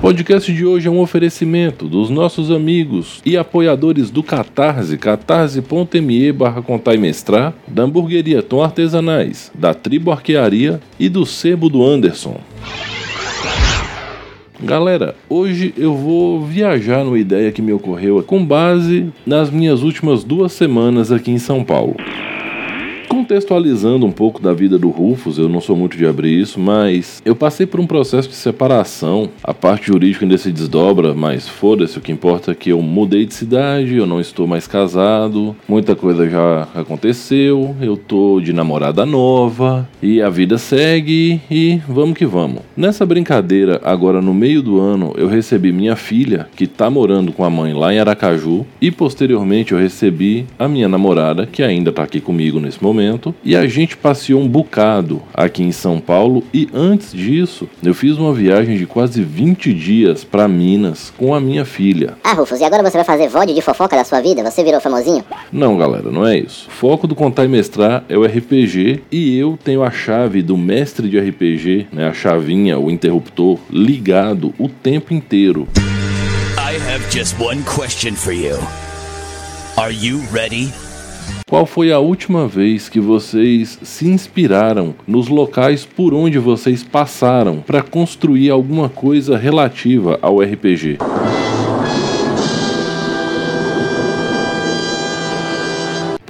Podcast de hoje é um oferecimento dos nossos amigos e apoiadores do Catarse, catarse.me barra contar e mestrar, da hamburgueria Tom Artesanais, da Tribo Arquearia e do Sebo do Anderson. Galera, hoje eu vou viajar numa ideia que me ocorreu com base nas minhas últimas duas semanas aqui em São Paulo. Contextualizando um pouco da vida do Rufus, eu não sou muito de abrir isso, mas eu passei por um processo de separação. A parte jurídica ainda se desdobra, mas foda-se, o que importa é que eu mudei de cidade, eu não estou mais casado, muita coisa já aconteceu, eu tô de namorada nova e a vida segue e vamos que vamos. Nessa brincadeira, agora no meio do ano, eu recebi minha filha, que tá morando com a mãe lá em Aracaju, e posteriormente eu recebi a minha namorada, que ainda tá aqui comigo nesse momento e a gente passeou um bocado aqui em São Paulo e antes disso eu fiz uma viagem de quase 20 dias para Minas com a minha filha. Ah, Rufus, e agora você vai fazer VOD de fofoca da sua vida? Você virou famosinho? Não, galera, não é isso. O foco do Contar e Mestrar é o RPG e eu tenho a chave do mestre de RPG, né, a chavinha, o interruptor, ligado o tempo inteiro. I have just one question for you. Are you ready? Qual foi a última vez que vocês se inspiraram nos locais por onde vocês passaram para construir alguma coisa relativa ao RPG?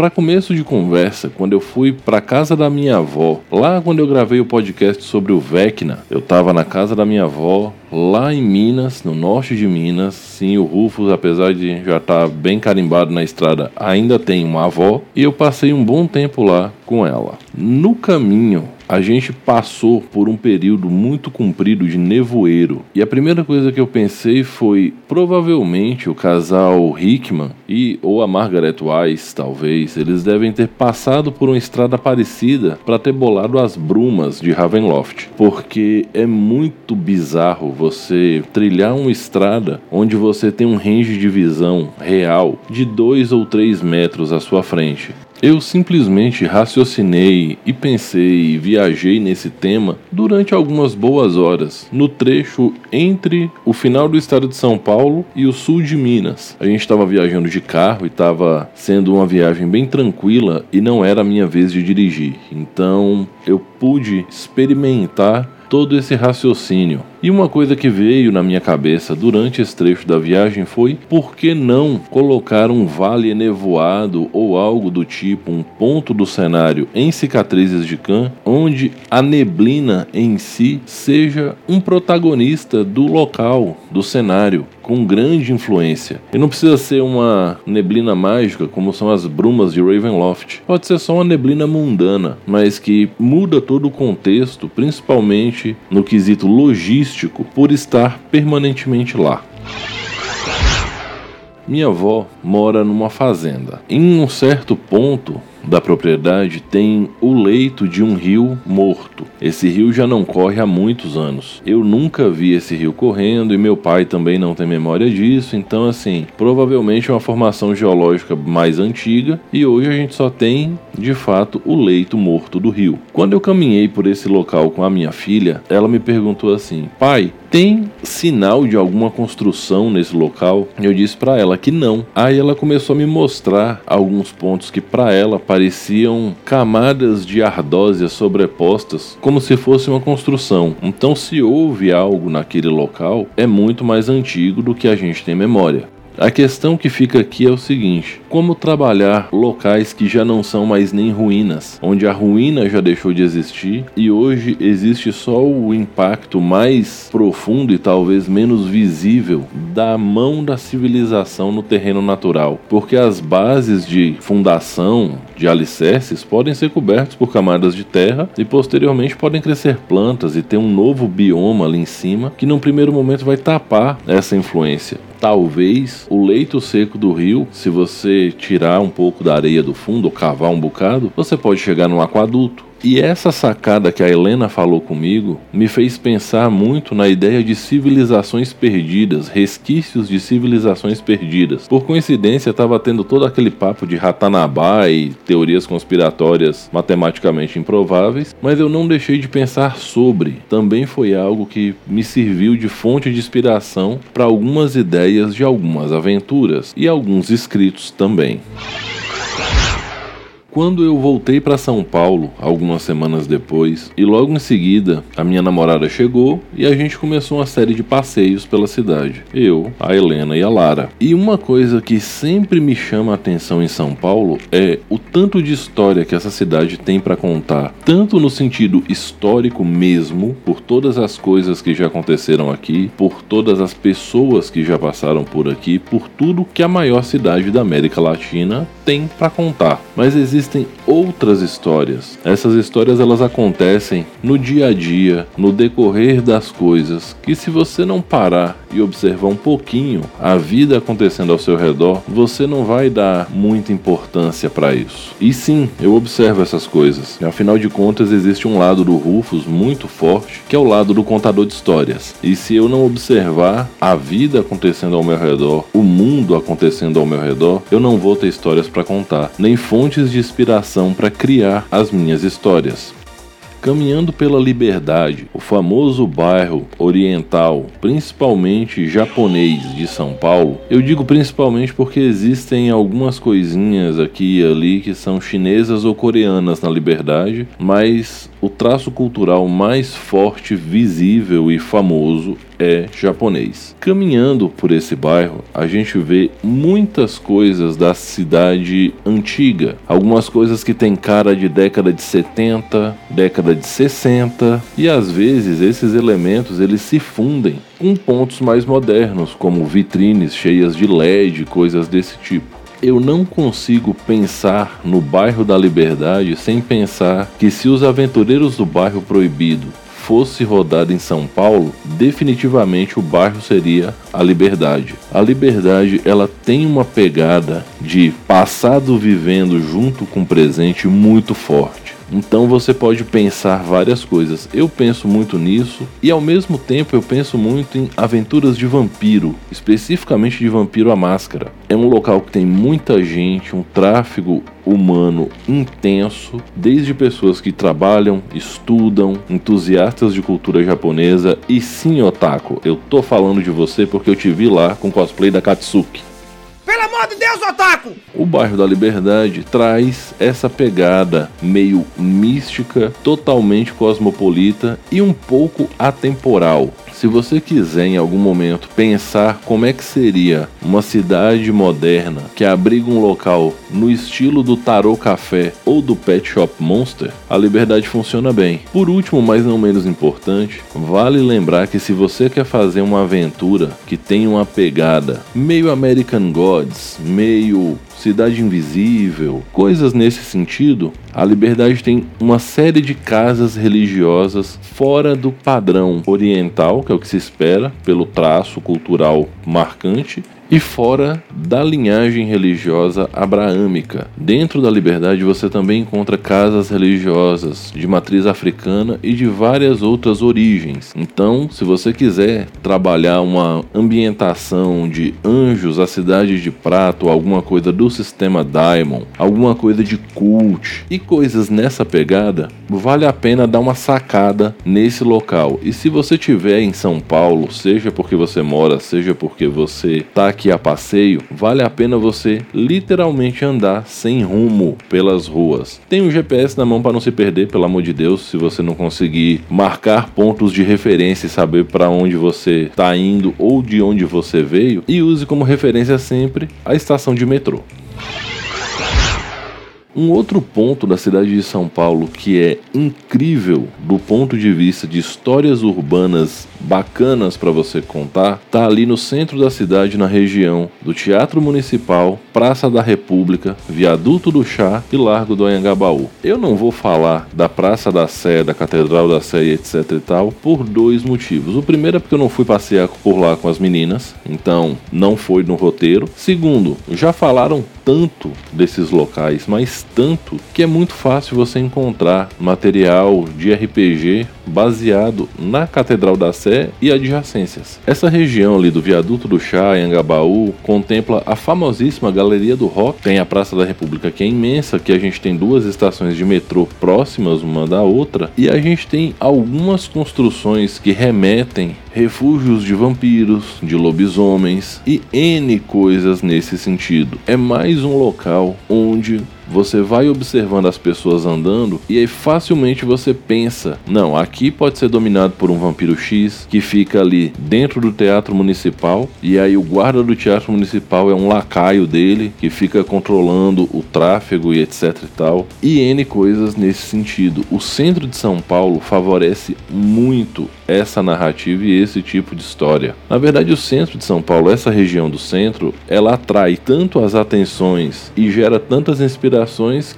Para começo de conversa, quando eu fui para casa da minha avó, lá quando eu gravei o podcast sobre o Vecna, eu estava na casa da minha avó, lá em Minas, no norte de Minas. Sim, o Rufus, apesar de já estar tá bem carimbado na estrada, ainda tem uma avó e eu passei um bom tempo lá com ela. No caminho, a gente passou por um período muito comprido de nevoeiro. E a primeira coisa que eu pensei foi: provavelmente o casal Hickman e ou a Margaret Wise, talvez, eles devem ter passado por uma estrada parecida para ter bolado as brumas de Ravenloft. Porque é muito bizarro você trilhar uma estrada onde você tem um range de visão real de 2 ou 3 metros à sua frente. Eu simplesmente raciocinei e pensei e viajei nesse tema durante algumas boas horas, no trecho entre o final do estado de São Paulo e o sul de Minas. A gente estava viajando de carro e estava sendo uma viagem bem tranquila e não era a minha vez de dirigir. Então eu pude experimentar todo esse raciocínio. E uma coisa que veio na minha cabeça durante esse trecho da viagem foi por que não colocar um vale nevoado ou algo do tipo, um ponto do cenário em cicatrizes de Khan, onde a neblina em si seja um protagonista do local, do cenário, com grande influência. E não precisa ser uma neblina mágica como são as brumas de Ravenloft. Pode ser só uma neblina mundana, mas que muda todo o contexto, principalmente no quesito logístico, por estar permanentemente lá. Minha avó mora numa fazenda. Em um certo ponto, da propriedade tem o leito de um rio morto. Esse rio já não corre há muitos anos. Eu nunca vi esse rio correndo e meu pai também não tem memória disso, então assim, provavelmente é uma formação geológica mais antiga e hoje a gente só tem, de fato, o leito morto do rio. Quando eu caminhei por esse local com a minha filha, ela me perguntou assim: "Pai, tem sinal de alguma construção nesse local?" Eu disse para ela que não. Aí ela começou a me mostrar alguns pontos que para ela pareciam camadas de ardósia sobrepostas, como se fosse uma construção. Então, se houve algo naquele local, é muito mais antigo do que a gente tem memória. A questão que fica aqui é o seguinte: como trabalhar locais que já não são mais nem ruínas, onde a ruína já deixou de existir e hoje existe só o impacto mais profundo e talvez menos visível da mão da civilização no terreno natural, porque as bases de fundação, de alicerces podem ser cobertos por camadas de terra e posteriormente podem crescer plantas e ter um novo bioma ali em cima que num primeiro momento vai tapar essa influência. Talvez o leito seco do rio, se você tirar um pouco da areia do fundo ou cavar um bocado, você pode chegar num aquaduto. E essa sacada que a Helena falou comigo me fez pensar muito na ideia de civilizações perdidas, resquícios de civilizações perdidas. Por coincidência, estava tendo todo aquele papo de Ratanabá e teorias conspiratórias matematicamente improváveis, mas eu não deixei de pensar sobre. Também foi algo que me serviu de fonte de inspiração para algumas ideias de algumas aventuras e alguns escritos também. Quando eu voltei para São Paulo, algumas semanas depois, e logo em seguida a minha namorada chegou e a gente começou uma série de passeios pela cidade. Eu, a Helena e a Lara. E uma coisa que sempre me chama a atenção em São Paulo é o tanto de história que essa cidade tem para contar, tanto no sentido histórico mesmo, por todas as coisas que já aconteceram aqui, por todas as pessoas que já passaram por aqui, por tudo que a maior cidade da América Latina tem para contar. Mas existem outras histórias. Essas histórias elas acontecem no dia a dia, no decorrer das coisas, que se você não parar e observar um pouquinho a vida acontecendo ao seu redor, você não vai dar muita importância para isso. E sim, eu observo essas coisas. Afinal de contas, existe um lado do Rufus muito forte, que é o lado do contador de histórias. E se eu não observar a vida acontecendo ao meu redor, o mundo acontecendo ao meu redor, eu não vou ter histórias para contar, nem fontes de inspiração para criar as minhas histórias. Caminhando pela Liberdade, o famoso bairro oriental, principalmente japonês de São Paulo, eu digo principalmente porque existem algumas coisinhas aqui e ali que são chinesas ou coreanas na Liberdade, mas o traço cultural mais forte, visível e famoso é japonês. Caminhando por esse bairro, a gente vê muitas coisas da cidade antiga. Algumas coisas que têm cara de década de 70, década de 60, e às vezes esses elementos eles se fundem com pontos mais modernos, como vitrines cheias de LED, coisas desse tipo eu não consigo pensar no bairro da Liberdade sem pensar que se os aventureiros do bairro proibido fosse rodado em São Paulo, definitivamente o bairro seria a Liberdade. A Liberdade ela tem uma pegada de passado vivendo junto com o presente muito forte. Então você pode pensar várias coisas. Eu penso muito nisso e ao mesmo tempo eu penso muito em aventuras de vampiro, especificamente de Vampiro à Máscara. É um local que tem muita gente, um tráfego humano intenso, desde pessoas que trabalham, estudam, entusiastas de cultura japonesa e sim, otaku, eu tô falando de você porque eu te vi lá com cosplay da Katsuki. Pelo amor de Deus, Otaku! O bairro da Liberdade traz essa pegada meio mística, totalmente cosmopolita e um pouco atemporal. Se você quiser em algum momento pensar como é que seria uma cidade moderna que abriga um local no estilo do Tarot Café ou do Pet Shop Monster, a liberdade funciona bem. Por último, mas não menos importante, vale lembrar que se você quer fazer uma aventura que tem uma pegada meio American Gods, meio Cidade Invisível, coisas nesse sentido, a Liberdade tem uma série de casas religiosas fora do padrão oriental, que é o que se espera pelo traço cultural marcante, e fora da linhagem religiosa abraâmica. Dentro da liberdade você também encontra casas religiosas de matriz africana e de várias outras origens. Então, se você quiser trabalhar uma ambientação de anjos, a cidade de prato, alguma coisa do sistema Daimon, alguma coisa de cult e coisas nessa pegada, vale a pena dar uma sacada nesse local. E se você tiver em São Paulo, seja porque você mora, seja porque você está aqui aqui a passeio, vale a pena você literalmente andar sem rumo pelas ruas. Tem um GPS na mão para não se perder, pelo amor de Deus, se você não conseguir marcar pontos de referência e saber para onde você está indo ou de onde você veio, e use como referência sempre a estação de metrô. Um outro ponto da cidade de São Paulo que é incrível do ponto de vista de histórias urbanas bacanas para você contar, tá ali no centro da cidade, na região do Teatro Municipal, Praça da República, Viaduto do Chá e Largo do Anhangabaú. Eu não vou falar da Praça da Sé, da Catedral da Sé etc e tal, por dois motivos. O primeiro é porque eu não fui passear por lá com as meninas, então não foi no roteiro. Segundo, já falaram tanto desses locais, mas tanto que é muito fácil você encontrar material de RPG baseado na Catedral da Sé e adjacências. Essa região ali do Viaduto do Chá, em Angabaú, contempla a famosíssima Galeria do Rock, tem a Praça da República que é imensa, que a gente tem duas estações de metrô próximas uma da outra, e a gente tem algumas construções que remetem refúgios de vampiros, de lobisomens e N coisas nesse sentido. É mais um local onde você vai observando as pessoas andando e aí facilmente você pensa: não, aqui pode ser dominado por um vampiro X que fica ali dentro do teatro municipal e aí o guarda do teatro municipal é um lacaio dele que fica controlando o tráfego e etc e tal. E N coisas nesse sentido. O centro de São Paulo favorece muito essa narrativa e esse tipo de história. Na verdade, o centro de São Paulo, essa região do centro, ela atrai tanto as atenções e gera tantas inspirações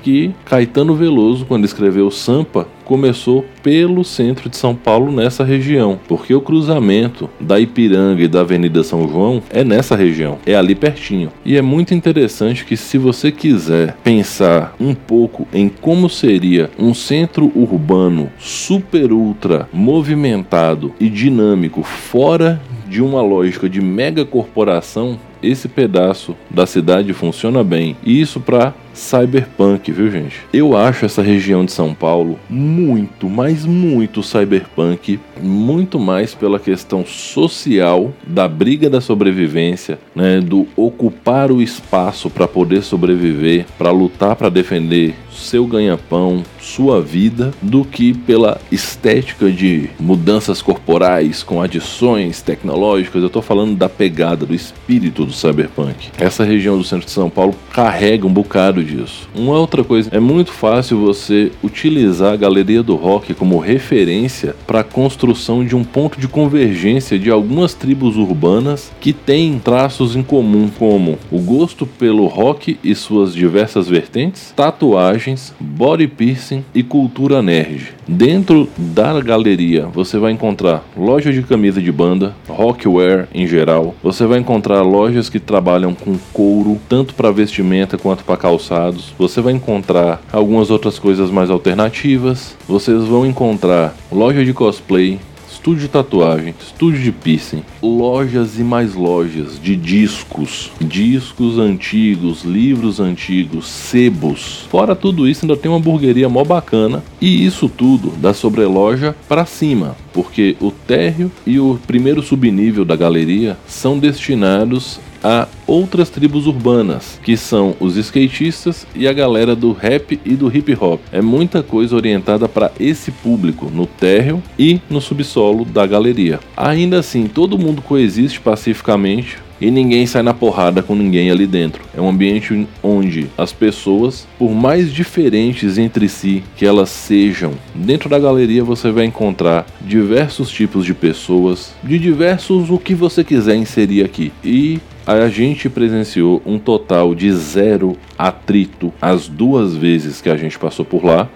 que Caetano Veloso, quando escreveu Sampa, começou pelo centro de São Paulo nessa região, porque o cruzamento da Ipiranga e da Avenida São João é nessa região, é ali pertinho. E é muito interessante que se você quiser pensar um pouco em como seria um centro urbano super ultra movimentado e dinâmico fora de uma lógica de mega corporação, esse pedaço da cidade funciona bem. E isso para cyberpunk, viu, gente? Eu acho essa região de São Paulo muito, mas muito cyberpunk, muito mais pela questão social da briga da sobrevivência, né, do ocupar o espaço para poder sobreviver, para lutar para defender seu ganha-pão, sua vida, do que pela estética de mudanças corporais com adições tecnológicas. Eu tô falando da pegada, do espírito do cyberpunk. Essa região do centro de São Paulo carrega um bocado disso. Uma outra coisa, é muito fácil você utilizar a Galeria do Rock como referência para a construção de um ponto de convergência de algumas tribos urbanas que têm traços em comum, como o gosto pelo rock e suas diversas vertentes, tatuagens, body piercing e cultura nerd. Dentro da galeria você vai encontrar loja de camisa de banda, rockwear em geral. Você vai encontrar lojas que trabalham com couro, tanto para vestimenta quanto para calçados. Você vai encontrar algumas outras coisas mais alternativas. Vocês vão encontrar loja de cosplay, estúdio de tatuagem, estúdio de piercing, lojas e mais lojas de discos, discos antigos, livros antigos, sebos. Fora tudo isso, ainda tem uma hamburgueria mó bacana e isso tudo da sobreloja para cima, porque o térreo e o primeiro subnível da galeria são destinados a outras tribos urbanas, que são os skatistas e a galera do rap e do hip hop. É muita coisa orientada para esse público no térreo e no subsolo da galeria. Ainda assim, todo mundo coexiste pacificamente, e ninguém sai na porrada com ninguém ali dentro. É um ambiente onde as pessoas, por mais diferentes entre si que elas sejam, dentro da galeria você vai encontrar diversos tipos de pessoas, de diversos o que você quiser inserir aqui. E a gente presenciou um total de zero atrito as duas vezes que a gente passou por lá.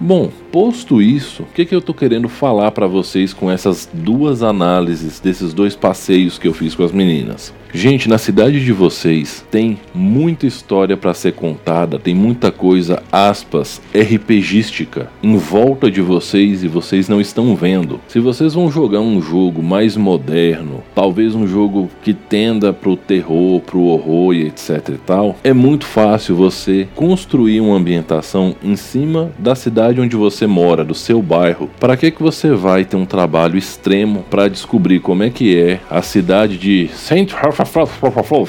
Bom, posto isso, o que, que eu tô querendo falar para vocês com essas duas análises desses dois passeios que eu fiz com as meninas? Gente, na cidade de vocês tem muita história para ser contada, tem muita coisa, aspas, RPGística em volta de vocês e vocês não estão vendo. Se vocês vão jogar um jogo mais moderno, talvez um jogo que tenda pro terror, pro horror e etc e tal, é muito fácil você construir uma ambientação em cima da cidade onde você você mora, do seu bairro, para que que você vai ter um trabalho extremo para descobrir como é que é a cidade de Saint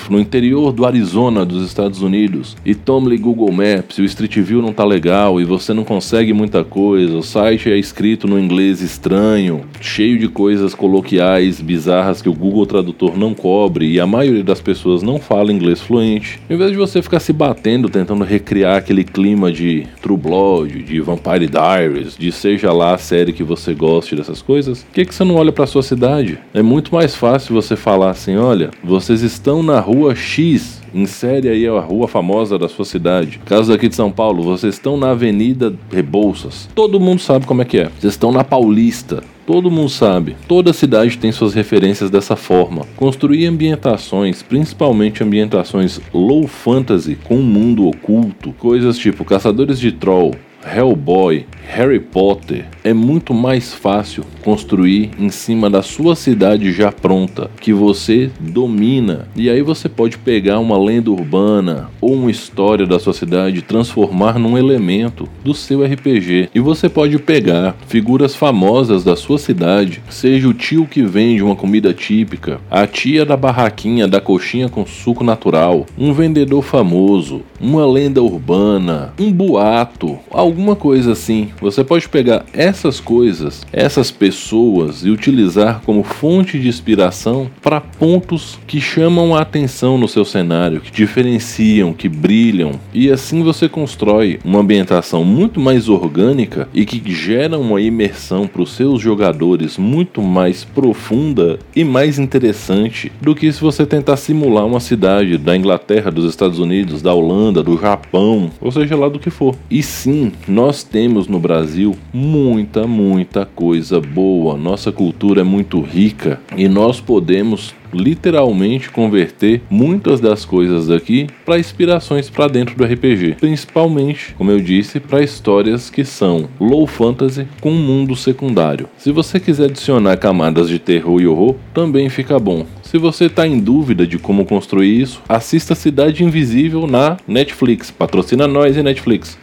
no interior do Arizona dos Estados Unidos e tome Google Maps, o Street View não tá legal e você não consegue muita coisa, o site é escrito no inglês estranho, cheio de coisas coloquiais bizarras que o Google Tradutor não cobre e a maioria das pessoas não fala inglês fluente. Em vez de você ficar se batendo tentando recriar aquele clima de True Blood, de Vampire Diaries, de seja lá a série que você goste dessas coisas, por que, que você não olha para sua cidade? É muito mais fácil você falar assim: olha, vocês estão na rua X. Insere aí a rua famosa da sua cidade. Caso aqui de São Paulo, vocês estão na Avenida Rebouças. Todo mundo sabe como é que é. Vocês estão na Paulista. Todo mundo sabe, toda cidade tem suas referências dessa forma. Construir ambientações, principalmente ambientações low fantasy com um mundo oculto, coisas tipo Caçadores de Troll, Hellboy, Harry Potter, é muito mais fácil construir em cima da sua cidade já pronta, que você domina. E aí você pode pegar uma lenda urbana ou uma história da sua cidade e transformar num elemento do seu RPG. E você pode pegar figuras famosas da sua cidade, seja o tio que vende uma comida típica, a tia da barraquinha da coxinha com suco natural, um vendedor famoso, uma lenda urbana, um boato, alguma coisa assim. Você pode pegar essas coisas, essas pessoas e utilizar como fonte de inspiração para pontos que chamam a atenção no seu cenário, que diferenciam, que brilham, e assim você constrói uma ambientação muito mais orgânica e que gera uma imersão para os seus jogadores muito mais profunda e mais interessante do que se você tentar simular uma cidade da Inglaterra, dos Estados Unidos, da Holanda, do Japão, ou seja lá do que for. E sim, nós temos no Brasil muita, muita coisa boa. Nossa cultura é muito rica e nós podemos literalmente converter muitas das coisas daqui para inspirações para dentro do RPG, principalmente, como eu disse, para histórias que são low fantasy com um mundo secundário. Se você quiser adicionar camadas de terror e horror, também fica bom. Se você está em dúvida de como construir isso, assista Cidade Invisível na Netflix. Patrocina nós e Netflix.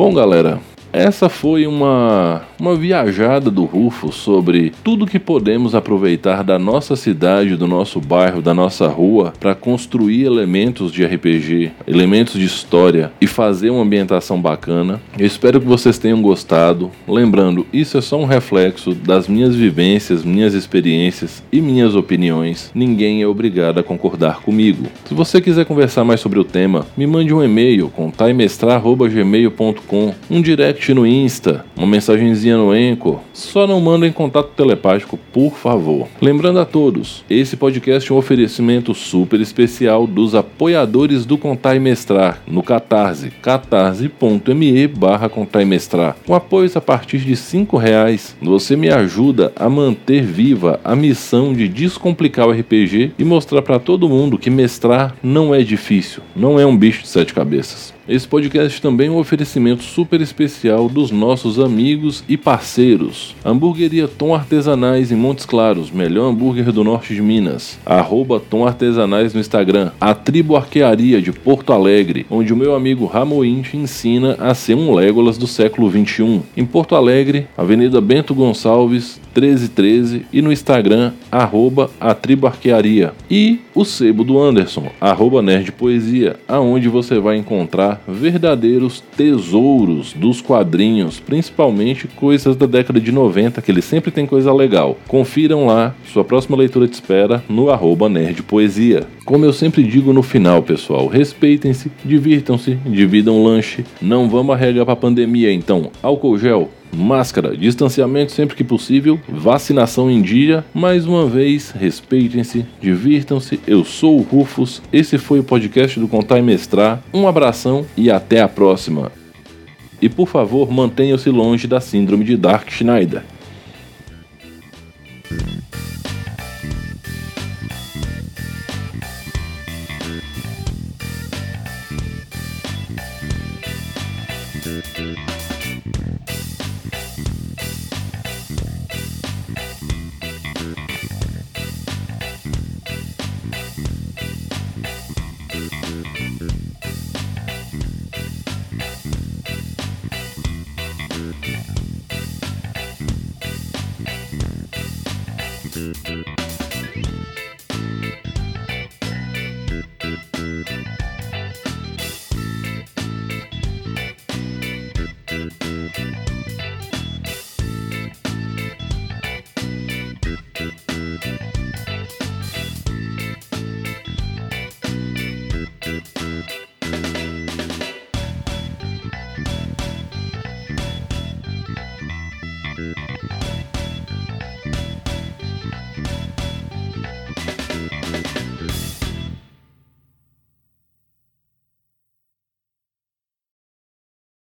Bom, galera, essa foi uma, uma viajada do Rufo sobre tudo que podemos aproveitar da nossa cidade, do nosso bairro, da nossa rua para construir elementos de RPG, elementos de história e fazer uma ambientação bacana. Eu espero que vocês tenham gostado. Lembrando, isso é só um reflexo das minhas vivências, minhas experiências e minhas opiniões. Ninguém é obrigado a concordar comigo. Se você quiser conversar mais sobre o tema, me mande um e-mail com taimestrar.gmail.com, um direct no Insta, uma mensagenzinha no Enco, só não mandem contato telepático, por favor. Lembrando a todos, esse podcast é um oferecimento super especial dos apoiadores do Contar e Mestrar no Catarse, catarse.me barra Contar e Mestrar. Com apoios a partir de cinco reais, você me ajuda a manter viva a missão de descomplicar o RPG e mostrar para todo mundo que mestrar não é difícil, não é um bicho de sete cabeças. Esse podcast também é um oferecimento super especial dos nossos amigos e parceiros. Hamburgueria Tom Artesanais em Montes Claros, melhor hambúrguer do norte de Minas. Arroba Tom Artesanais no Instagram. A Tribo Arquearia de Porto Alegre, onde o meu amigo Ramoim te ensina a ser um Legolas do século 21. Em Porto Alegre, Avenida Bento Gonçalves, 1313 e no Instagram, arroba a Tribo Arquearia. E o Sebo do Anderson, arroba Nerd Poesia, aonde você vai encontrar verdadeiros tesouros dos quadrinhos, principalmente coisas da década de 90, que ele sempre tem coisa legal. Confiram lá, sua próxima leitura te espera no arroba Nerd Poesia. Como eu sempre digo no final, pessoal, respeitem-se, divirtam-se, dividam lanche, não vamos arregar pra pandemia então. Álcool gel, máscara, distanciamento sempre que possível, vacinação em dia. Mais uma vez, respeitem-se, divirtam-se. Eu sou o Rufus, esse foi o podcast do Contar e Mestrar. Um abração e até a próxima. E por favor, mantenham-se longe da síndrome de Dark Schneider.